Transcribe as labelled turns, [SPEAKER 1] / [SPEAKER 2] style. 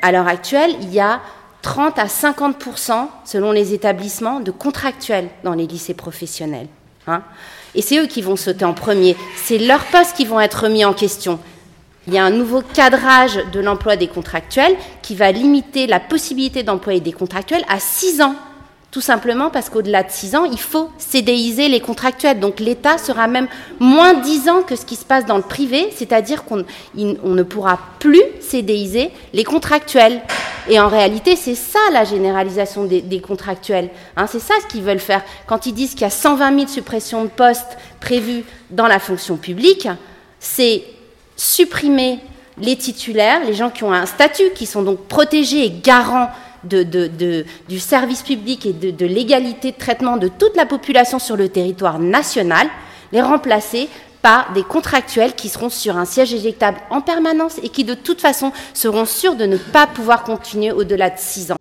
[SPEAKER 1] À l'heure actuelle, il y a 30 à 50% selon les établissements, de contractuels dans les lycées professionnels. Hein. Et c'est eux qui vont sauter en premier. C'est leurs postes qui vont être remis en question. Il y a un nouveau cadrage de l'emploi des contractuels qui va limiter la possibilité d'employer des contractuels à 6 ans tout simplement parce qu'au-delà de 6 ans, il faut CDIser les contractuels. Donc l'État sera même moins 10 ans que ce qui se passe dans le privé, c'est-à-dire qu'on ne pourra plus CDIser les contractuels. Et en réalité, c'est ça la généralisation des, contractuels. Hein. c'est ça ce qu'ils veulent faire. Quand ils disent qu'il y a 120 000 suppressions de postes prévues dans la fonction publique, c'est supprimer les titulaires, les gens qui ont un statut, qui sont donc protégés et garants du service public et de, l'égalité de traitement de toute la population sur le territoire national, les remplacer par des contractuels qui seront sur un siège éjectable en permanence et qui de toute façon seront sûrs de ne pas pouvoir continuer au-delà de six ans.